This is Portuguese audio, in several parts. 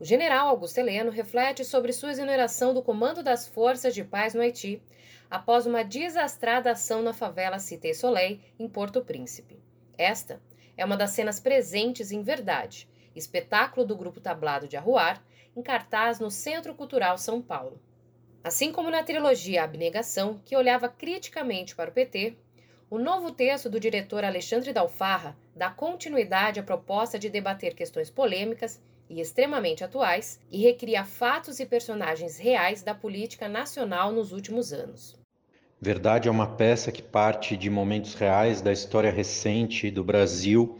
O general Augusto Heleno reflete sobre sua exoneração do comando das forças de paz no Haiti após uma desastrada ação na favela Cité Soleil, em Porto Príncipe. Esta é uma das cenas presentes em Verdade, espetáculo do grupo Tablado de Arruar, em cartaz no Centro Cultural São Paulo. Assim como na trilogia Abnegação, que olhava criticamente para o PT, o novo texto do diretor Alexandre Dalfarra dá continuidade à proposta de debater questões polêmicas e extremamente atuais e recria fatos e personagens reais da política nacional nos últimos anos. Verdade é uma peça que parte de momentos reais da história recente do Brasil,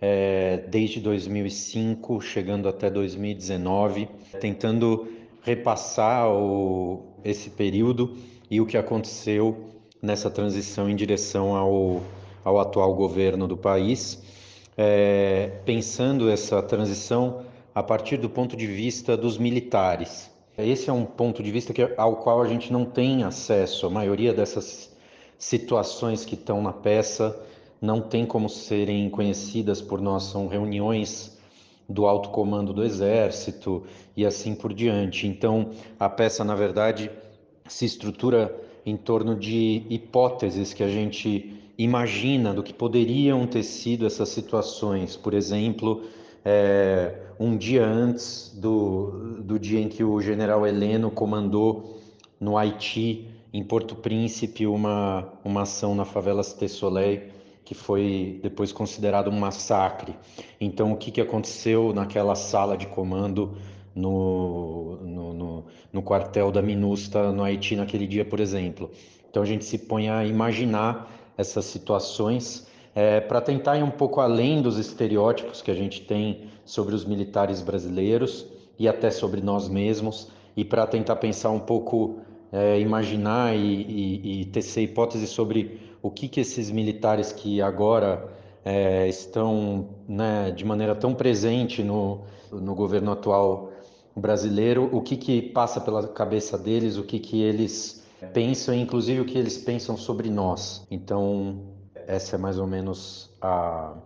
é, desde 2005, chegando até 2019, tentando repassar o, esse período e o que aconteceu nessa transição em direção ao, ao atual governo do país, é, pensando essa transição a partir do ponto de vista dos militares. Esse é um ponto de vista que, ao qual a gente não tem acesso. A maioria dessas situações que estão na peça não tem como serem conhecidas por nós. São reuniões do alto comando do Exército e assim por diante. Então, a peça, na verdade, se estrutura em torno de hipóteses que a gente imagina do que poderiam ter sido essas situações. Por exemplo, é, um dia antes do, do dia em que o general Heleno comandou no Haiti, em Porto Príncipe, uma, uma ação na favela Cité Soleil, que foi depois considerado um massacre. Então, o que, que aconteceu naquela sala de comando no, no, no, no quartel da MINUSTA no Haiti naquele dia, por exemplo? Então, a gente se põe a imaginar essas situações é, para tentar ir um pouco além dos estereótipos que a gente tem sobre os militares brasileiros e até sobre nós mesmos, e para tentar pensar um pouco, é, imaginar e, e, e, tecer hipóteses sobre o que, que esses militares que agora é, estão né, de maneira tão presente no, no governo atual brasileiro, o que, que passa pela cabeça deles, o que, que eles pensam, inclusive o que eles pensam sobre nós. Então, essa é mais ou menos a,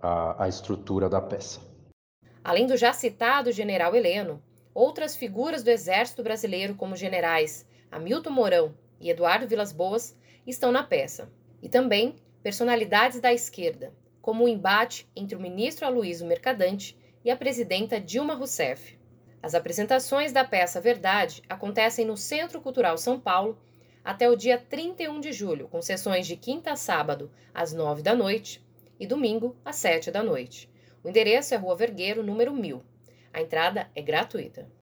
a, a estrutura da peça. Além do já citado general Heleno, outras figuras do Exército Brasileiro, como generais Hamilton Mourão e Eduardo Vilas Boas, estão na peça. E também personalidades da esquerda, como o embate entre o ministro Aloysio Mercadante e a presidenta Dilma Rousseff. As apresentações da peça Verdade acontecem no Centro Cultural São Paulo até o dia 31 de julho, com sessões de quinta a sábado, às 9 da noite, e domingo, às 7 da noite. O endereço é Rua Vergueiro, número 1000. A entrada é gratuita.